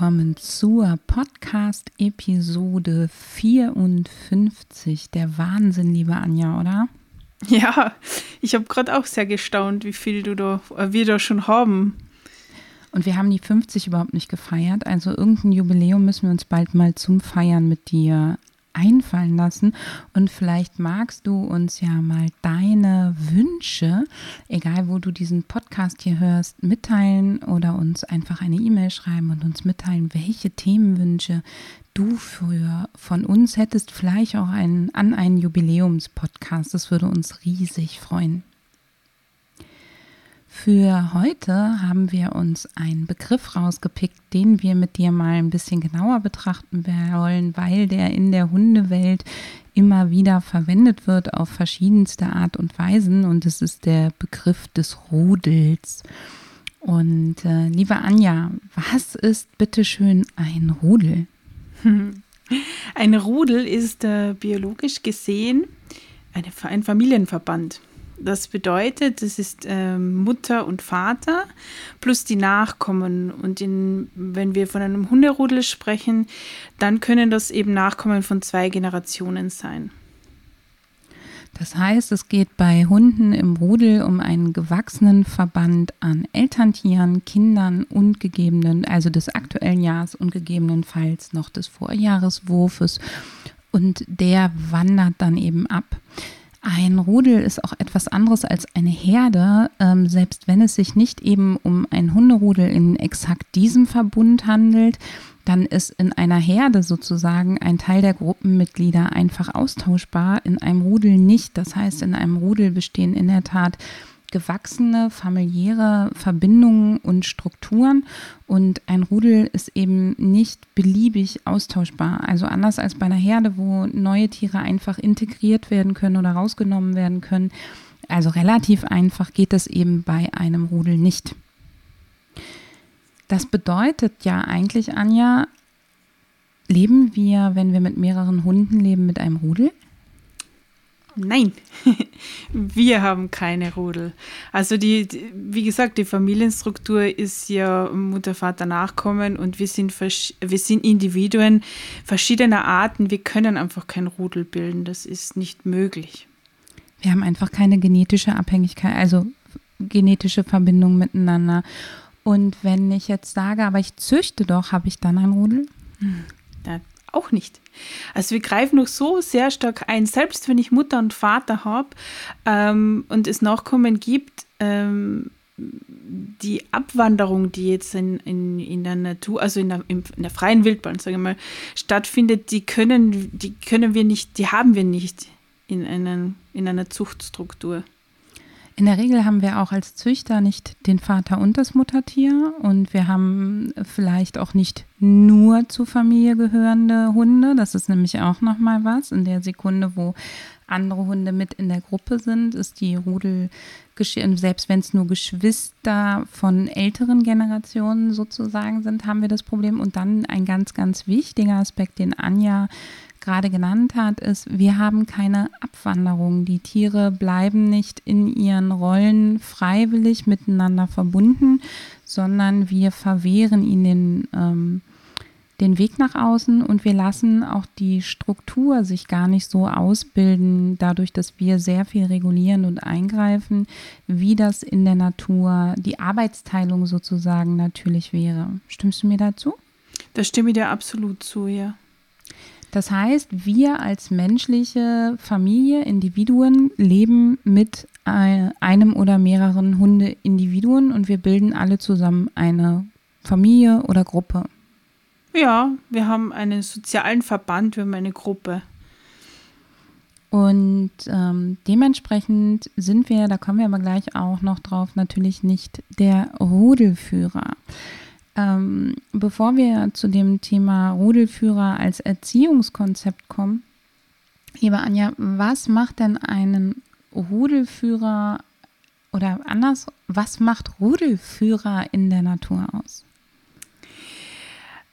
Willkommen zur Podcast-Episode 54. Der Wahnsinn, liebe Anja, oder? Ja, ich habe gerade auch sehr gestaunt, wie viel du da, äh, wir da schon haben. Und wir haben die 50 überhaupt nicht gefeiert. Also irgendein Jubiläum müssen wir uns bald mal zum Feiern mit dir einfallen lassen. Und vielleicht magst du uns ja mal deine Wünsche, egal wo du diesen Podcast hier hörst, mitteilen oder uns einfach eine E-Mail schreiben und uns mitteilen, welche Themenwünsche du für von uns hättest. Vielleicht auch einen, an einen Jubiläumspodcast. Das würde uns riesig freuen. Für heute haben wir uns einen Begriff rausgepickt, den wir mit dir mal ein bisschen genauer betrachten wollen, weil der in der Hundewelt immer wieder verwendet wird auf verschiedenste Art und Weisen und es ist der Begriff des Rudels. Und äh, liebe Anja, was ist bitteschön ein Rudel? Ein Rudel ist äh, biologisch gesehen eine, ein Familienverband. Das bedeutet, es ist äh, Mutter und Vater plus die Nachkommen. Und in, wenn wir von einem Hunderudel sprechen, dann können das eben Nachkommen von zwei Generationen sein. Das heißt, es geht bei Hunden im Rudel um einen gewachsenen Verband an Elterntieren, Kindern und gegebenen, also des aktuellen Jahres und gegebenenfalls noch des Vorjahreswurfes. Und der wandert dann eben ab. Ein Rudel ist auch etwas anderes als eine Herde, ähm, selbst wenn es sich nicht eben um ein Hunderudel in exakt diesem Verbund handelt, dann ist in einer Herde sozusagen ein Teil der Gruppenmitglieder einfach austauschbar, in einem Rudel nicht. Das heißt, in einem Rudel bestehen in der Tat gewachsene familiäre Verbindungen und Strukturen und ein Rudel ist eben nicht beliebig austauschbar. Also anders als bei einer Herde, wo neue Tiere einfach integriert werden können oder rausgenommen werden können. Also relativ einfach geht das eben bei einem Rudel nicht. Das bedeutet ja eigentlich, Anja, leben wir, wenn wir mit mehreren Hunden leben, mit einem Rudel? Nein, wir haben keine Rudel. Also die, die, wie gesagt, die Familienstruktur ist ja Mutter, Vater, Nachkommen und wir sind, wir sind Individuen verschiedener Arten. Wir können einfach kein Rudel bilden. Das ist nicht möglich. Wir haben einfach keine genetische Abhängigkeit, also genetische Verbindung miteinander. Und wenn ich jetzt sage, aber ich züchte doch, habe ich dann ein Rudel? Auch nicht. Also wir greifen noch so sehr stark ein, selbst wenn ich Mutter und Vater habe ähm, und es Nachkommen gibt, ähm, die Abwanderung, die jetzt in, in, in der Natur, also in der, in der freien Wildbahn, sage ich mal, stattfindet, die können, die können wir nicht, die haben wir nicht in, einen, in einer Zuchtstruktur. In der Regel haben wir auch als Züchter nicht den Vater und das Muttertier und wir haben vielleicht auch nicht nur zur Familie gehörende Hunde. Das ist nämlich auch noch mal was. In der Sekunde, wo andere Hunde mit in der Gruppe sind, ist die Rudel selbst wenn es nur Geschwister von älteren Generationen sozusagen sind, haben wir das Problem. Und dann ein ganz, ganz wichtiger Aspekt, den Anja gerade genannt hat, ist, wir haben keine Abwanderung. Die Tiere bleiben nicht in ihren Rollen freiwillig miteinander verbunden, sondern wir verwehren ihnen ähm, den Weg nach außen und wir lassen auch die Struktur sich gar nicht so ausbilden, dadurch, dass wir sehr viel regulieren und eingreifen, wie das in der Natur, die Arbeitsteilung sozusagen natürlich wäre. Stimmst du mir dazu? Da stimme ich dir absolut zu, ja. Das heißt, wir als menschliche Familie, Individuen leben mit einem oder mehreren Hundeindividuen und wir bilden alle zusammen eine Familie oder Gruppe. Ja, wir haben einen sozialen Verband, wir haben eine Gruppe. Und ähm, dementsprechend sind wir, da kommen wir aber gleich auch noch drauf, natürlich nicht der Rudelführer. Ähm, bevor wir zu dem Thema Rudelführer als Erziehungskonzept kommen, liebe Anja, was macht denn einen Rudelführer oder anders, was macht Rudelführer in der Natur aus?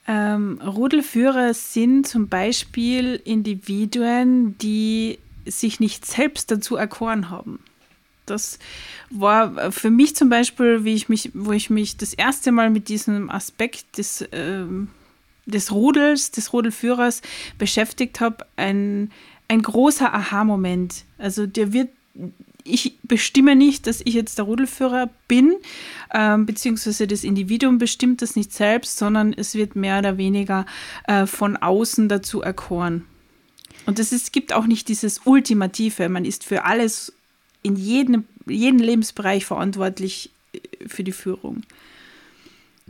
Ähm, Rudelführer sind zum Beispiel Individuen, die sich nicht selbst dazu erkoren haben. Das war für mich zum Beispiel, wie ich mich, wo ich mich das erste Mal mit diesem Aspekt des, ähm, des Rudels, des Rudelführers beschäftigt habe, ein, ein großer Aha-Moment. Also der wird ich bestimme nicht, dass ich jetzt der Rudelführer bin, ähm, beziehungsweise das Individuum bestimmt das nicht selbst, sondern es wird mehr oder weniger äh, von außen dazu erkoren. Und es gibt auch nicht dieses Ultimative, man ist für alles in jedem, jedem Lebensbereich verantwortlich äh, für die Führung.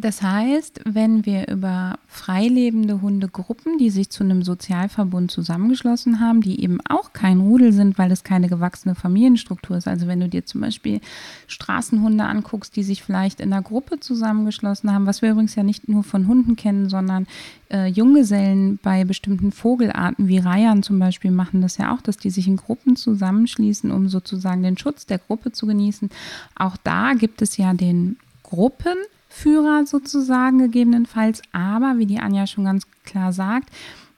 Das heißt, wenn wir über freilebende Hundegruppen, die sich zu einem Sozialverbund zusammengeschlossen haben, die eben auch kein Rudel sind, weil es keine gewachsene Familienstruktur ist. Also wenn du dir zum Beispiel Straßenhunde anguckst, die sich vielleicht in einer Gruppe zusammengeschlossen haben, was wir übrigens ja nicht nur von Hunden kennen, sondern äh, Junggesellen bei bestimmten Vogelarten wie Reihern zum Beispiel machen das ja auch, dass die sich in Gruppen zusammenschließen, um sozusagen den Schutz der Gruppe zu genießen. Auch da gibt es ja den Gruppen Führer sozusagen gegebenenfalls. Aber wie die Anja schon ganz klar sagt,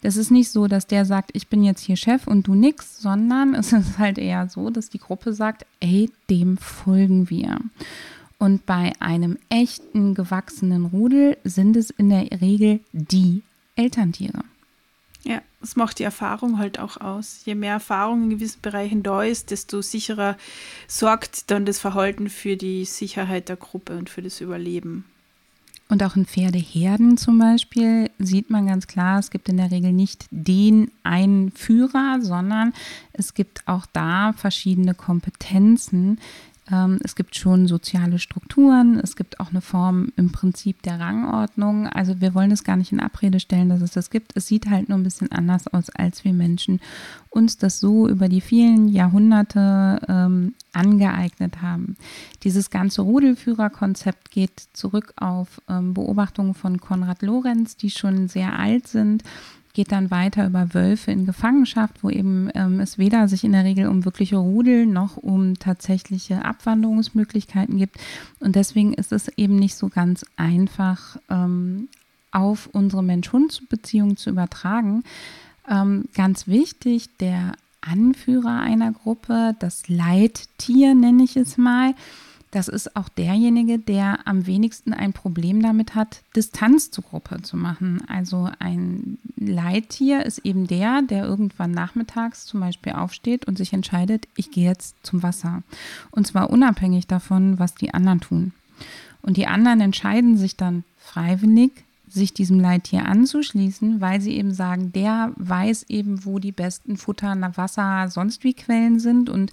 das ist nicht so, dass der sagt, ich bin jetzt hier Chef und du nix, sondern es ist halt eher so, dass die Gruppe sagt, ey, dem folgen wir. Und bei einem echten gewachsenen Rudel sind es in der Regel die Elterntiere. Ja, das macht die Erfahrung halt auch aus. Je mehr Erfahrung in gewissen Bereichen da ist, desto sicherer sorgt dann das Verhalten für die Sicherheit der Gruppe und für das Überleben. Und auch in Pferdeherden zum Beispiel sieht man ganz klar, es gibt in der Regel nicht den einen Führer, sondern es gibt auch da verschiedene Kompetenzen, es gibt schon soziale Strukturen, es gibt auch eine Form im Prinzip der Rangordnung. Also wir wollen es gar nicht in Abrede stellen, dass es das gibt. Es sieht halt nur ein bisschen anders aus, als wir Menschen uns das so über die vielen Jahrhunderte ähm, angeeignet haben. Dieses ganze Rudelführerkonzept geht zurück auf ähm, Beobachtungen von Konrad Lorenz, die schon sehr alt sind geht dann weiter über Wölfe in Gefangenschaft, wo eben ähm, es weder sich in der Regel um wirkliche Rudel noch um tatsächliche Abwanderungsmöglichkeiten gibt. Und deswegen ist es eben nicht so ganz einfach, ähm, auf unsere Mensch-Hund-Beziehung zu übertragen. Ähm, ganz wichtig, der Anführer einer Gruppe, das Leittier nenne ich es mal, das ist auch derjenige, der am wenigsten ein Problem damit hat, Distanz zur Gruppe zu machen. Also ein Leittier ist eben der, der irgendwann nachmittags zum Beispiel aufsteht und sich entscheidet, ich gehe jetzt zum Wasser. Und zwar unabhängig davon, was die anderen tun. Und die anderen entscheiden sich dann freiwillig, sich diesem Leittier anzuschließen, weil sie eben sagen, der weiß eben, wo die besten Futter, Wasser, sonst wie Quellen sind und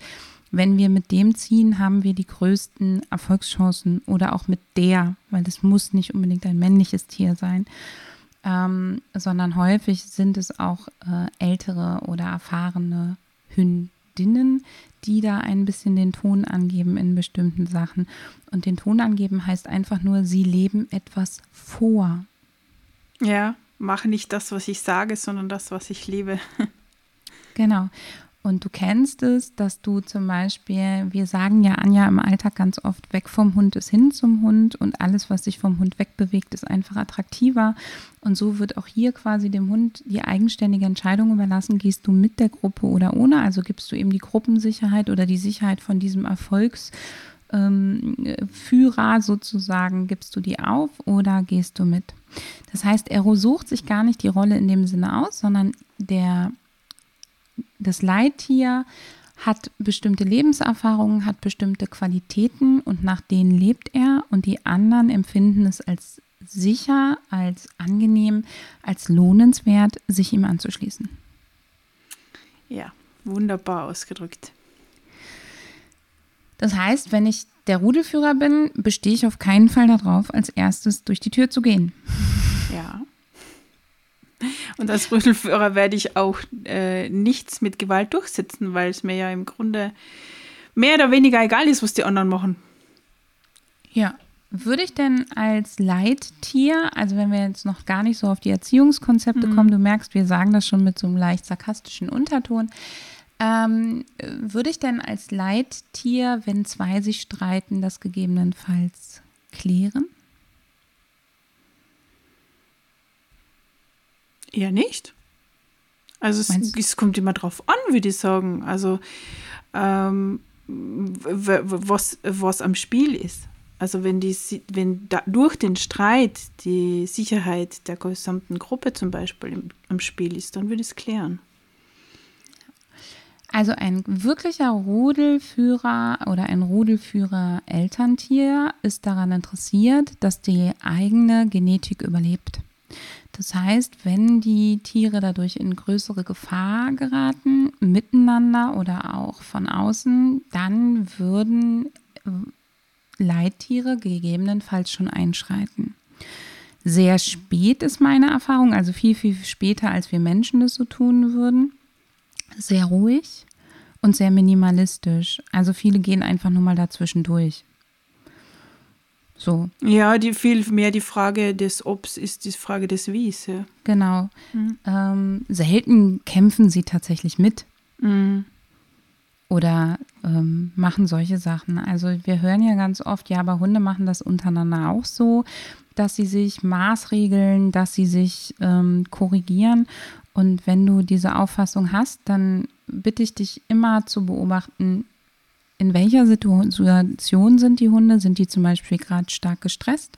wenn wir mit dem ziehen, haben wir die größten Erfolgschancen oder auch mit der, weil das muss nicht unbedingt ein männliches Tier sein, ähm, sondern häufig sind es auch äh, ältere oder erfahrene Hündinnen, die da ein bisschen den Ton angeben in bestimmten Sachen. Und den Ton angeben heißt einfach nur, sie leben etwas vor. Ja, mache nicht das, was ich sage, sondern das, was ich lebe. genau. Und du kennst es, dass du zum Beispiel, wir sagen ja Anja im Alltag ganz oft, weg vom Hund ist hin zum Hund und alles, was sich vom Hund wegbewegt, ist einfach attraktiver. Und so wird auch hier quasi dem Hund die eigenständige Entscheidung überlassen, gehst du mit der Gruppe oder ohne. Also gibst du ihm die Gruppensicherheit oder die Sicherheit von diesem Erfolgsführer ähm, sozusagen, gibst du die auf oder gehst du mit? Das heißt, er sucht sich gar nicht die Rolle in dem Sinne aus, sondern der das Leittier hat bestimmte Lebenserfahrungen, hat bestimmte Qualitäten und nach denen lebt er und die anderen empfinden es als sicher, als angenehm, als lohnenswert, sich ihm anzuschließen. Ja, wunderbar ausgedrückt. Das heißt, wenn ich der Rudelführer bin, bestehe ich auf keinen Fall darauf, als erstes durch die Tür zu gehen. Und als Rüttelführer werde ich auch äh, nichts mit Gewalt durchsetzen, weil es mir ja im Grunde mehr oder weniger egal ist, was die anderen machen. Ja, würde ich denn als Leittier, also wenn wir jetzt noch gar nicht so auf die Erziehungskonzepte mhm. kommen, du merkst, wir sagen das schon mit so einem leicht sarkastischen Unterton, ähm, würde ich denn als Leittier, wenn zwei sich streiten, das gegebenenfalls klären? Eher nicht. Also es, es, kommt immer drauf an, würde ich sagen. Also ähm, was, was am Spiel ist. Also wenn, die, wenn da, durch den Streit die Sicherheit der gesamten Gruppe zum Beispiel im, im Spiel ist, dann würde ich es klären. Also ein wirklicher Rudelführer oder ein Rudelführer Elterntier ist daran interessiert, dass die eigene Genetik überlebt. Das heißt, wenn die Tiere dadurch in größere Gefahr geraten, miteinander oder auch von außen, dann würden Leittiere gegebenenfalls schon einschreiten. Sehr spät ist meine Erfahrung, also viel, viel später, als wir Menschen das so tun würden. Sehr ruhig und sehr minimalistisch. Also viele gehen einfach nur mal dazwischen durch. So. Ja, die viel mehr die Frage des Obs ist die Frage des Wies. Ja. Genau. Mhm. Ähm, selten kämpfen sie tatsächlich mit. Mhm oder ähm, machen solche Sachen. Also wir hören ja ganz oft, ja, aber Hunde machen das untereinander auch so, dass sie sich maßregeln, dass sie sich ähm, korrigieren. Und wenn du diese Auffassung hast, dann bitte ich dich immer zu beobachten, in welcher Situation sind die Hunde? Sind die zum Beispiel gerade stark gestresst?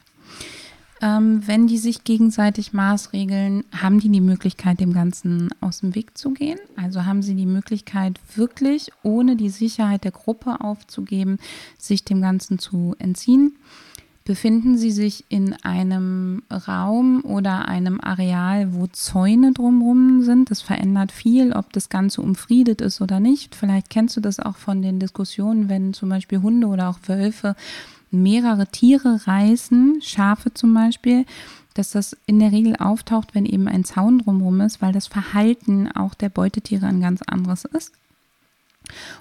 Ähm, wenn die sich gegenseitig maßregeln, haben die die Möglichkeit, dem Ganzen aus dem Weg zu gehen. Also haben sie die Möglichkeit, wirklich ohne die Sicherheit der Gruppe aufzugeben, sich dem Ganzen zu entziehen. Befinden Sie sich in einem Raum oder einem Areal, wo Zäune drumherum sind? Das verändert viel, ob das Ganze umfriedet ist oder nicht. Vielleicht kennst du das auch von den Diskussionen, wenn zum Beispiel Hunde oder auch Wölfe mehrere Tiere reißen, Schafe zum Beispiel, dass das in der Regel auftaucht, wenn eben ein Zaun drumherum ist, weil das Verhalten auch der Beutetiere ein ganz anderes ist.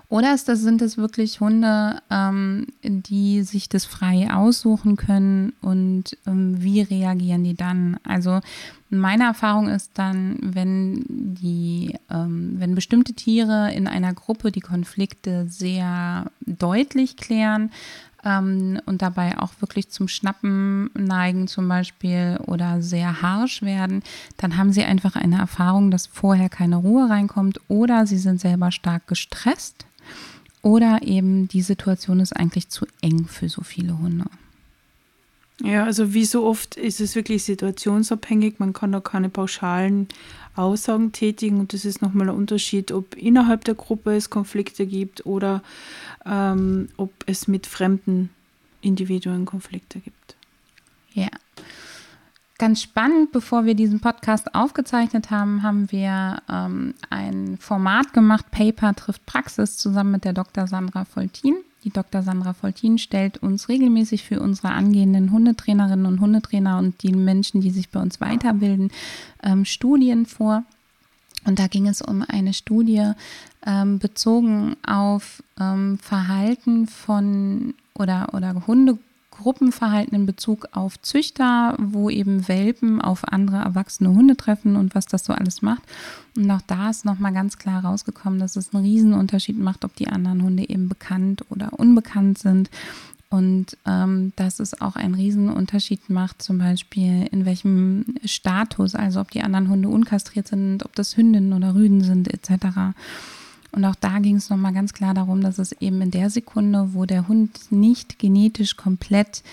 Oder ist das, sind es wirklich Hunde, ähm, die sich das frei aussuchen können und ähm, wie reagieren die dann? Also meine Erfahrung ist dann, wenn die, ähm, wenn bestimmte Tiere in einer Gruppe die Konflikte sehr deutlich klären, ähm, und dabei auch wirklich zum Schnappen neigen zum Beispiel oder sehr harsch werden, dann haben sie einfach eine Erfahrung, dass vorher keine Ruhe reinkommt oder sie sind selber stark gestresst oder eben die Situation ist eigentlich zu eng für so viele Hunde. Ja, also wie so oft ist es wirklich situationsabhängig. Man kann da keine pauschalen Aussagen tätigen und das ist nochmal ein Unterschied, ob innerhalb der Gruppe es Konflikte gibt oder ähm, ob es mit fremden Individuen Konflikte gibt. Ja. Ganz spannend, bevor wir diesen Podcast aufgezeichnet haben, haben wir ähm, ein Format gemacht, Paper trifft Praxis, zusammen mit der Dr. Sandra Voltin. Die Dr. Sandra Voltin stellt uns regelmäßig für unsere angehenden Hundetrainerinnen und Hundetrainer und die Menschen, die sich bei uns weiterbilden, ähm, Studien vor. Und da ging es um eine Studie ähm, bezogen auf ähm, Verhalten von oder, oder Hunde Gruppenverhalten in Bezug auf Züchter, wo eben Welpen auf andere erwachsene Hunde treffen und was das so alles macht. Und auch da ist nochmal ganz klar rausgekommen, dass es einen Riesenunterschied macht, ob die anderen Hunde eben bekannt oder unbekannt sind. Und ähm, dass es auch einen Riesenunterschied macht, zum Beispiel in welchem Status, also ob die anderen Hunde unkastriert sind, ob das Hündinnen oder Rüden sind, etc. Und auch da ging es nochmal ganz klar darum, dass es eben in der Sekunde, wo der Hund nicht genetisch komplett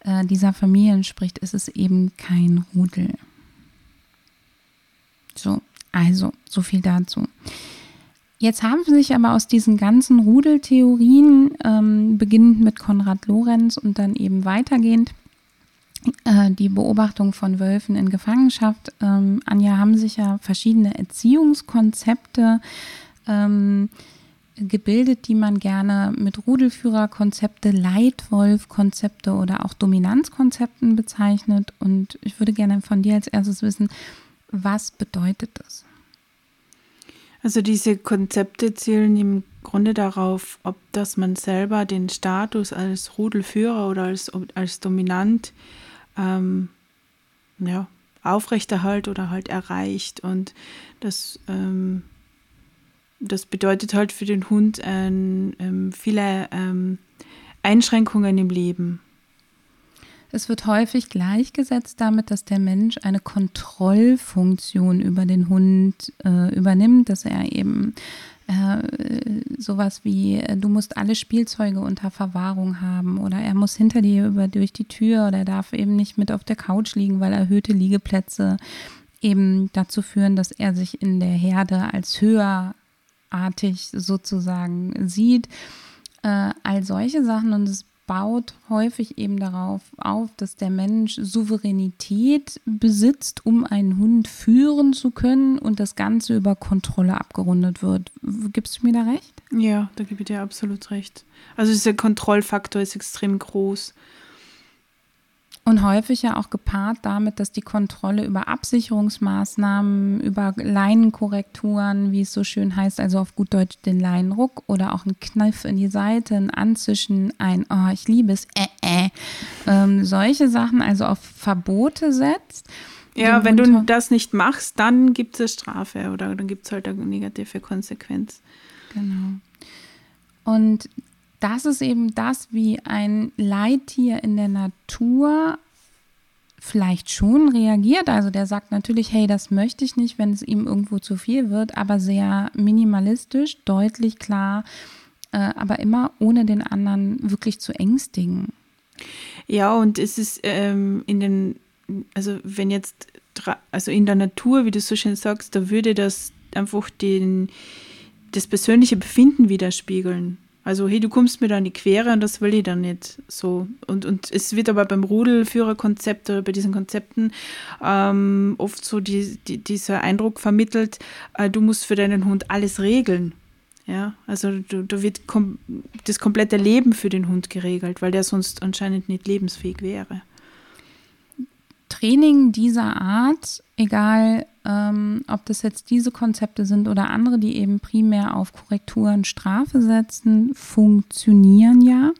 äh, dieser Familie entspricht, ist es eben kein Rudel. So, also, so viel dazu. Jetzt haben sich aber aus diesen ganzen Rudeltheorien, ähm, beginnend mit Konrad Lorenz und dann eben weitergehend, äh, die Beobachtung von Wölfen in Gefangenschaft, ähm, Anja, haben sich ja verschiedene Erziehungskonzepte ähm, gebildet, die man gerne mit Rudelführerkonzepte, Leitwolfkonzepte oder auch Dominanzkonzepten bezeichnet. Und ich würde gerne von dir als erstes wissen, was bedeutet das? Also diese Konzepte zielen im Grunde darauf, ob dass man selber den Status als Rudelführer oder als, als dominant ähm, ja, aufrechterhält oder halt erreicht. Und das, ähm, das bedeutet halt für den Hund ähm, ähm viele ähm, Einschränkungen im Leben. Es wird häufig gleichgesetzt damit, dass der Mensch eine Kontrollfunktion über den Hund äh, übernimmt, dass er eben äh, sowas wie, äh, du musst alle Spielzeuge unter Verwahrung haben oder er muss hinter dir über durch die Tür oder er darf eben nicht mit auf der Couch liegen, weil erhöhte Liegeplätze eben dazu führen, dass er sich in der Herde als höherartig sozusagen sieht. Äh, all solche Sachen und es baut häufig eben darauf auf, dass der Mensch Souveränität besitzt, um einen Hund führen zu können und das Ganze über Kontrolle abgerundet wird. Gibst du mir da recht? Ja, da gebe ich dir absolut recht. Also dieser Kontrollfaktor ist extrem groß. Und häufig ja auch gepaart damit, dass die Kontrolle über Absicherungsmaßnahmen, über Leinenkorrekturen, wie es so schön heißt, also auf gut Deutsch den Leinenruck oder auch ein Kniff in die Seite, ein Anzischen, ein Oh, ich liebe es, äh, äh, ähm, solche Sachen, also auf Verbote setzt. Ja, wenn du das nicht machst, dann gibt es Strafe oder dann gibt es halt eine negative Konsequenz. Genau. Und das ist eben das, wie ein Leittier in der Natur vielleicht schon reagiert. Also der sagt natürlich, hey, das möchte ich nicht, wenn es ihm irgendwo zu viel wird, aber sehr minimalistisch, deutlich klar, äh, aber immer ohne den anderen wirklich zu ängstigen. Ja, und es ist ähm, in den, also wenn jetzt, also in der Natur, wie du so schön sagst, da würde das einfach den, das persönliche Befinden widerspiegeln. Also, hey, du kommst mir da in die Quere und das will ich dann nicht so. Und, und es wird aber beim Rudelführerkonzept oder bei diesen Konzepten ähm, oft so die, die, dieser Eindruck vermittelt, äh, du musst für deinen Hund alles regeln. Ja, also da wird kom das komplette Leben für den Hund geregelt, weil der sonst anscheinend nicht lebensfähig wäre. Training dieser Art, egal ähm, ob das jetzt diese Konzepte sind oder andere, die eben primär auf Korrekturen Strafe setzen, funktionieren ja.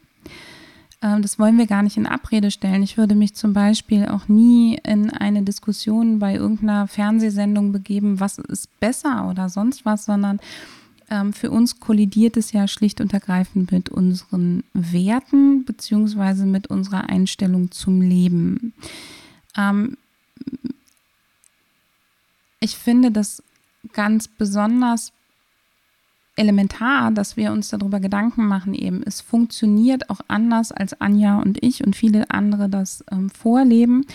Ähm, das wollen wir gar nicht in Abrede stellen. Ich würde mich zum Beispiel auch nie in eine Diskussion bei irgendeiner Fernsehsendung begeben, was ist besser oder sonst was, sondern ähm, für uns kollidiert es ja schlicht und ergreifend mit unseren Werten beziehungsweise mit unserer Einstellung zum Leben. Ich finde das ganz besonders elementar, dass wir uns darüber Gedanken machen eben. Es funktioniert auch anders, als Anja und ich und viele andere das ähm, vorleben.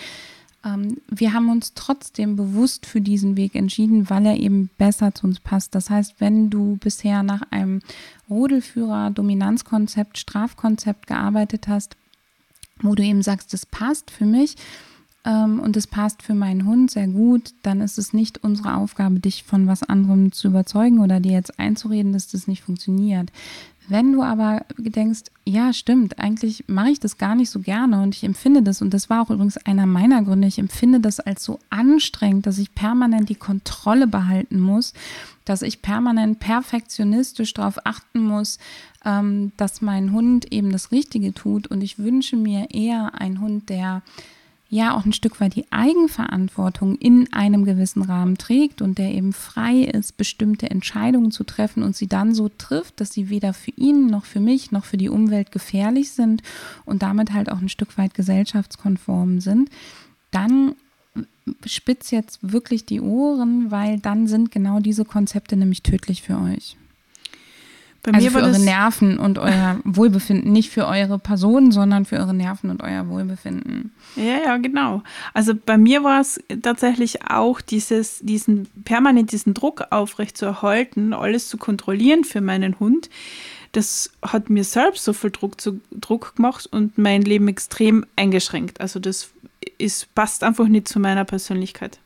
Ähm, wir haben uns trotzdem bewusst für diesen Weg entschieden, weil er eben besser zu uns passt. Das heißt, wenn du bisher nach einem Rudelführer, Dominanzkonzept, Strafkonzept gearbeitet hast, wo du eben sagst, das passt für mich, ähm, und es passt für meinen Hund sehr gut, dann ist es nicht unsere Aufgabe, dich von was anderem zu überzeugen oder dir jetzt einzureden, dass das nicht funktioniert. Wenn du aber denkst, ja, stimmt, eigentlich mache ich das gar nicht so gerne und ich empfinde das, und das war auch übrigens einer meiner Gründe, ich empfinde das als so anstrengend, dass ich permanent die Kontrolle behalten muss, dass ich permanent perfektionistisch darauf achten muss, ähm, dass mein Hund eben das Richtige tut. Und ich wünsche mir eher einen Hund, der ja auch ein Stück weit die Eigenverantwortung in einem gewissen Rahmen trägt und der eben frei ist, bestimmte Entscheidungen zu treffen und sie dann so trifft, dass sie weder für ihn noch für mich noch für die Umwelt gefährlich sind und damit halt auch ein Stück weit gesellschaftskonform sind, dann spitz jetzt wirklich die Ohren, weil dann sind genau diese Konzepte nämlich tödlich für euch. Bei also für eure Nerven und euer Wohlbefinden, nicht für eure Person, sondern für eure Nerven und euer Wohlbefinden. Ja, ja, genau. Also bei mir war es tatsächlich auch dieses, diesen permanent diesen Druck aufrecht zu erhalten, alles zu kontrollieren für meinen Hund. Das hat mir selbst so viel Druck, zu, Druck gemacht und mein Leben extrem eingeschränkt. Also das ist, passt einfach nicht zu meiner Persönlichkeit.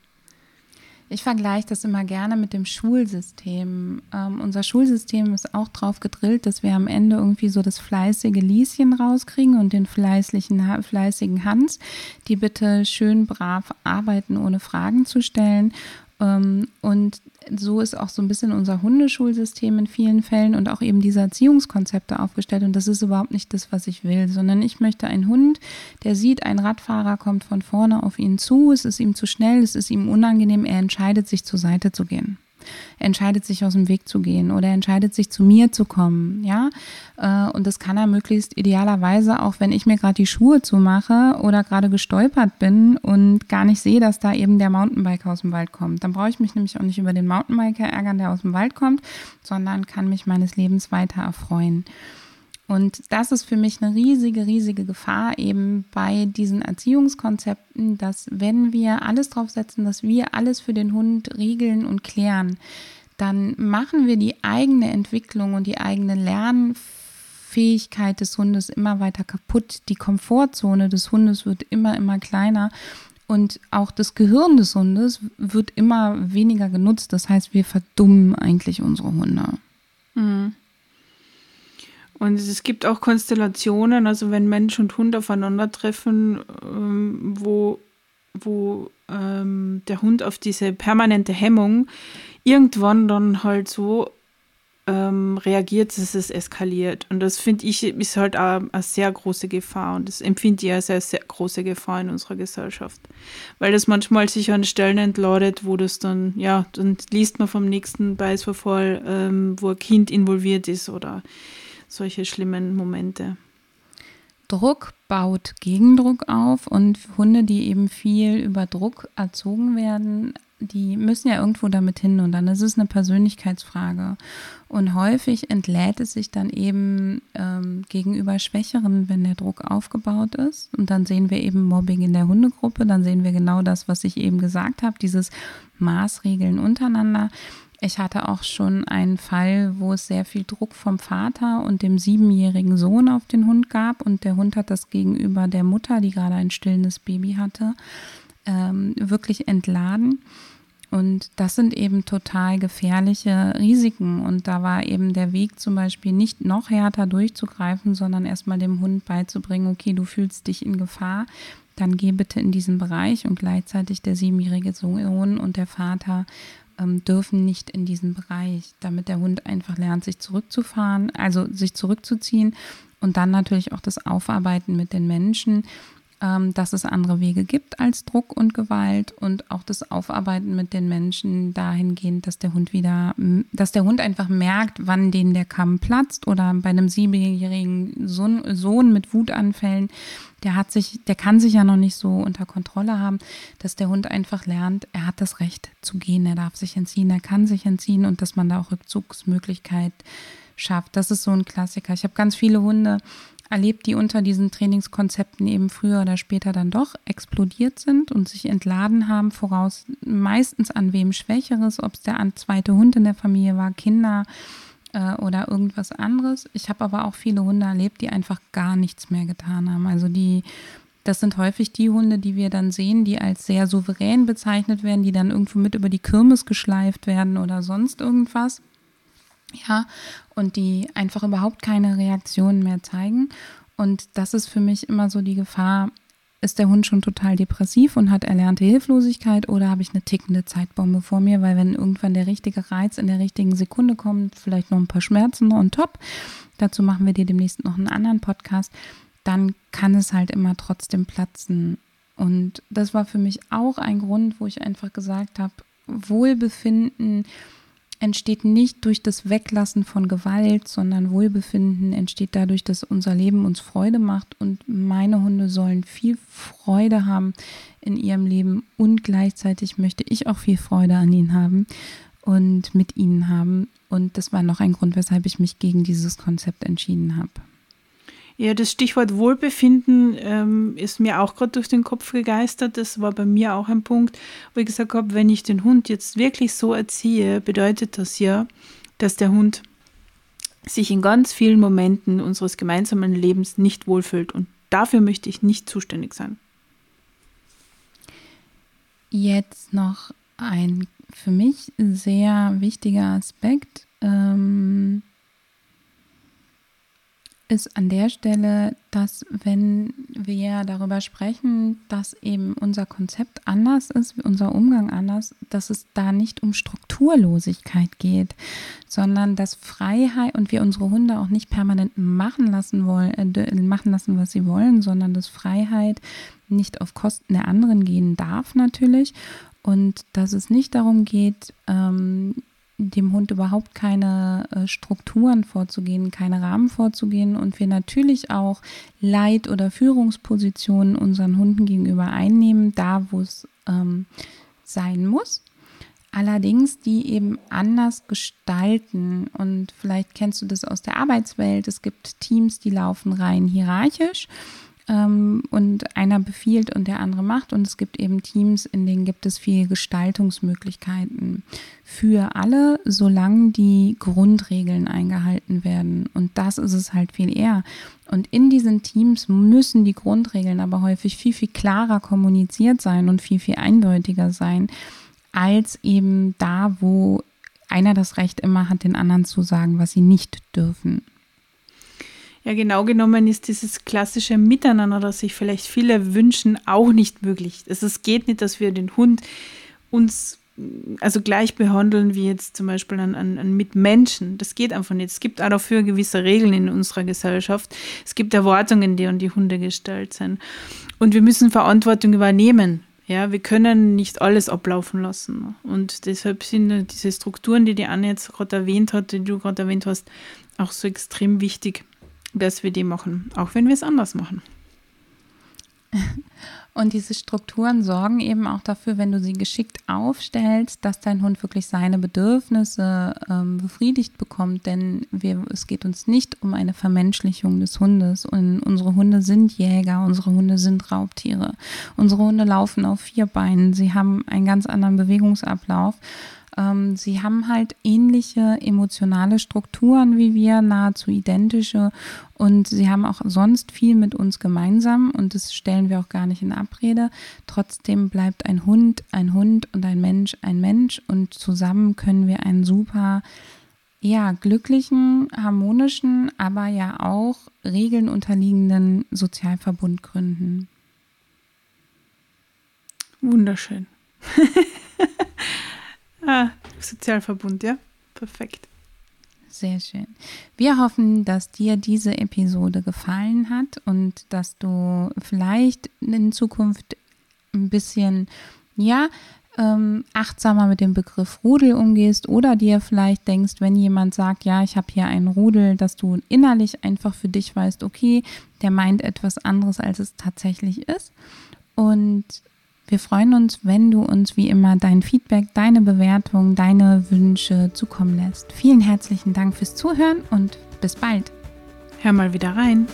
Ich vergleiche das immer gerne mit dem Schulsystem. Ähm, unser Schulsystem ist auch drauf gedrillt, dass wir am Ende irgendwie so das fleißige Lieschen rauskriegen und den fleißigen, fleißigen Hans, die bitte schön brav arbeiten, ohne Fragen zu stellen. Ähm, und so ist auch so ein bisschen unser Hundeschulsystem in vielen Fällen und auch eben diese Erziehungskonzepte aufgestellt. Und das ist überhaupt nicht das, was ich will, sondern ich möchte einen Hund, der sieht, ein Radfahrer kommt von vorne auf ihn zu, es ist ihm zu schnell, es ist ihm unangenehm, er entscheidet sich zur Seite zu gehen entscheidet sich aus dem Weg zu gehen oder entscheidet sich zu mir zu kommen, ja. Äh, und das kann er möglichst idealerweise auch, wenn ich mir gerade die Schuhe zumache oder gerade gestolpert bin und gar nicht sehe, dass da eben der Mountainbiker aus dem Wald kommt. Dann brauche ich mich nämlich auch nicht über den Mountainbiker ärgern, der aus dem Wald kommt, sondern kann mich meines Lebens weiter erfreuen. Und das ist für mich eine riesige, riesige Gefahr eben bei diesen Erziehungskonzepten, dass wenn wir alles drauf setzen, dass wir alles für den Hund regeln und klären, dann machen wir die eigene Entwicklung und die eigene Lernfähigkeit des Hundes immer weiter kaputt. Die Komfortzone des Hundes wird immer, immer kleiner. Und auch das Gehirn des Hundes wird immer weniger genutzt. Das heißt, wir verdummen eigentlich unsere Hunde. Mhm. Und es gibt auch Konstellationen, also wenn Mensch und Hund aufeinandertreffen, ähm, wo, wo ähm, der Hund auf diese permanente Hemmung irgendwann dann halt so ähm, reagiert, dass es eskaliert. Und das finde ich ist halt auch eine sehr große Gefahr und das empfinde ich als eine sehr große Gefahr in unserer Gesellschaft. Weil das manchmal sich an Stellen entladet, wo das dann, ja, dann liest man vom nächsten Beißverfall, ähm, wo ein Kind involviert ist oder solche schlimmen Momente. Druck baut Gegendruck auf und Hunde, die eben viel über Druck erzogen werden, die müssen ja irgendwo damit hin und dann ist es eine Persönlichkeitsfrage. Und häufig entlädt es sich dann eben ähm, gegenüber Schwächeren, wenn der Druck aufgebaut ist. Und dann sehen wir eben Mobbing in der Hundegruppe, dann sehen wir genau das, was ich eben gesagt habe, dieses Maßregeln untereinander. Ich hatte auch schon einen Fall, wo es sehr viel Druck vom Vater und dem siebenjährigen Sohn auf den Hund gab und der Hund hat das gegenüber der Mutter, die gerade ein stillendes Baby hatte, ähm, wirklich entladen. Und das sind eben total gefährliche Risiken. Und da war eben der Weg zum Beispiel nicht noch härter durchzugreifen, sondern erstmal dem Hund beizubringen, okay, du fühlst dich in Gefahr, dann geh bitte in diesen Bereich und gleichzeitig der siebenjährige Sohn und der Vater ähm, dürfen nicht in diesen Bereich, damit der Hund einfach lernt, sich zurückzufahren, also sich zurückzuziehen und dann natürlich auch das Aufarbeiten mit den Menschen, dass es andere Wege gibt als Druck und Gewalt und auch das Aufarbeiten mit den Menschen dahingehend, dass der Hund wieder, dass der Hund einfach merkt, wann denen der Kamm platzt oder bei einem siebenjährigen Sohn, Sohn mit Wutanfällen, der hat sich, der kann sich ja noch nicht so unter Kontrolle haben, dass der Hund einfach lernt, er hat das Recht zu gehen, er darf sich entziehen, er kann sich entziehen und dass man da auch Rückzugsmöglichkeit schafft. Das ist so ein Klassiker. Ich habe ganz viele Hunde, erlebt, die unter diesen Trainingskonzepten eben früher oder später dann doch explodiert sind und sich entladen haben, voraus meistens an wem Schwächeres, ob es der zweite Hund in der Familie war, Kinder äh, oder irgendwas anderes. Ich habe aber auch viele Hunde erlebt, die einfach gar nichts mehr getan haben. Also die das sind häufig die Hunde, die wir dann sehen, die als sehr souverän bezeichnet werden, die dann irgendwo mit über die Kirmes geschleift werden oder sonst irgendwas ja, und die einfach überhaupt keine Reaktionen mehr zeigen. Und das ist für mich immer so die Gefahr, ist der Hund schon total depressiv und hat erlernte Hilflosigkeit oder habe ich eine tickende Zeitbombe vor mir, weil wenn irgendwann der richtige Reiz in der richtigen Sekunde kommt, vielleicht noch ein paar Schmerzen on top, dazu machen wir dir demnächst noch einen anderen Podcast, dann kann es halt immer trotzdem platzen. Und das war für mich auch ein Grund, wo ich einfach gesagt habe, Wohlbefinden, entsteht nicht durch das Weglassen von Gewalt, sondern Wohlbefinden entsteht dadurch, dass unser Leben uns Freude macht und meine Hunde sollen viel Freude haben in ihrem Leben und gleichzeitig möchte ich auch viel Freude an ihnen haben und mit ihnen haben. Und das war noch ein Grund, weshalb ich mich gegen dieses Konzept entschieden habe. Ja, das Stichwort Wohlbefinden ähm, ist mir auch gerade durch den Kopf gegeistert. Das war bei mir auch ein Punkt, wo ich gesagt habe, wenn ich den Hund jetzt wirklich so erziehe, bedeutet das ja, dass der Hund sich in ganz vielen Momenten unseres gemeinsamen Lebens nicht wohlfühlt. Und dafür möchte ich nicht zuständig sein. Jetzt noch ein für mich sehr wichtiger Aspekt. Ähm ist an der Stelle, dass wenn wir darüber sprechen, dass eben unser Konzept anders ist, unser Umgang anders, dass es da nicht um Strukturlosigkeit geht, sondern dass Freiheit und wir unsere Hunde auch nicht permanent machen lassen wollen, äh, machen lassen, was sie wollen, sondern dass Freiheit nicht auf Kosten der anderen gehen darf natürlich. Und dass es nicht darum geht, ähm, dem Hund überhaupt keine äh, Strukturen vorzugehen, keine Rahmen vorzugehen und wir natürlich auch Leit- oder Führungspositionen unseren Hunden gegenüber einnehmen, da wo es ähm, sein muss. Allerdings die eben anders gestalten. Und vielleicht kennst du das aus der Arbeitswelt. Es gibt Teams, die laufen rein hierarchisch ähm, und einer befiehlt und der andere macht. Und es gibt eben Teams, in denen gibt es viele Gestaltungsmöglichkeiten für alle, solange die Grundregeln eingehalten werden. Und das ist es halt viel eher. Und in diesen Teams müssen die Grundregeln aber häufig viel, viel klarer kommuniziert sein und viel, viel eindeutiger sein, als eben da, wo einer das Recht immer hat, den anderen zu sagen, was sie nicht dürfen. Ja, genau genommen ist dieses klassische Miteinander, das sich vielleicht viele wünschen, auch nicht möglich. Also es geht nicht, dass wir den Hund uns also gleich behandeln wie jetzt zum Beispiel an, an, an Mitmenschen. Das geht einfach nicht. Es gibt auch dafür gewisse Regeln in unserer Gesellschaft. Es gibt Erwartungen, die an die Hunde gestellt sind. Und wir müssen Verantwortung übernehmen. Ja, wir können nicht alles ablaufen lassen. Und deshalb sind diese Strukturen, die die Anne jetzt gerade erwähnt hat, die du gerade erwähnt hast, auch so extrem wichtig dass wir die machen, auch wenn wir es anders machen. Und diese Strukturen sorgen eben auch dafür, wenn du sie geschickt aufstellst, dass dein Hund wirklich seine Bedürfnisse ähm, befriedigt bekommt. Denn wir, es geht uns nicht um eine Vermenschlichung des Hundes. Und unsere Hunde sind Jäger, unsere Hunde sind Raubtiere. Unsere Hunde laufen auf vier Beinen. Sie haben einen ganz anderen Bewegungsablauf. Ähm, sie haben halt ähnliche emotionale Strukturen wie wir, nahezu identische. Und sie haben auch sonst viel mit uns gemeinsam und das stellen wir auch gar nicht in Abrede. Trotzdem bleibt ein Hund ein Hund und ein Mensch ein Mensch und zusammen können wir einen super ja, glücklichen, harmonischen, aber ja auch Regeln unterliegenden Sozialverbund gründen. Wunderschön. Ah, Sozialverbund, ja. Perfekt. Sehr schön. Wir hoffen, dass dir diese Episode gefallen hat und dass du vielleicht in Zukunft ein bisschen, ja, ähm, achtsamer mit dem Begriff Rudel umgehst oder dir vielleicht denkst, wenn jemand sagt, ja, ich habe hier einen Rudel, dass du innerlich einfach für dich weißt, okay, der meint etwas anderes, als es tatsächlich ist. Und wir freuen uns, wenn du uns wie immer dein Feedback, deine Bewertung, deine Wünsche zukommen lässt. Vielen herzlichen Dank fürs Zuhören und bis bald. Hör mal wieder rein.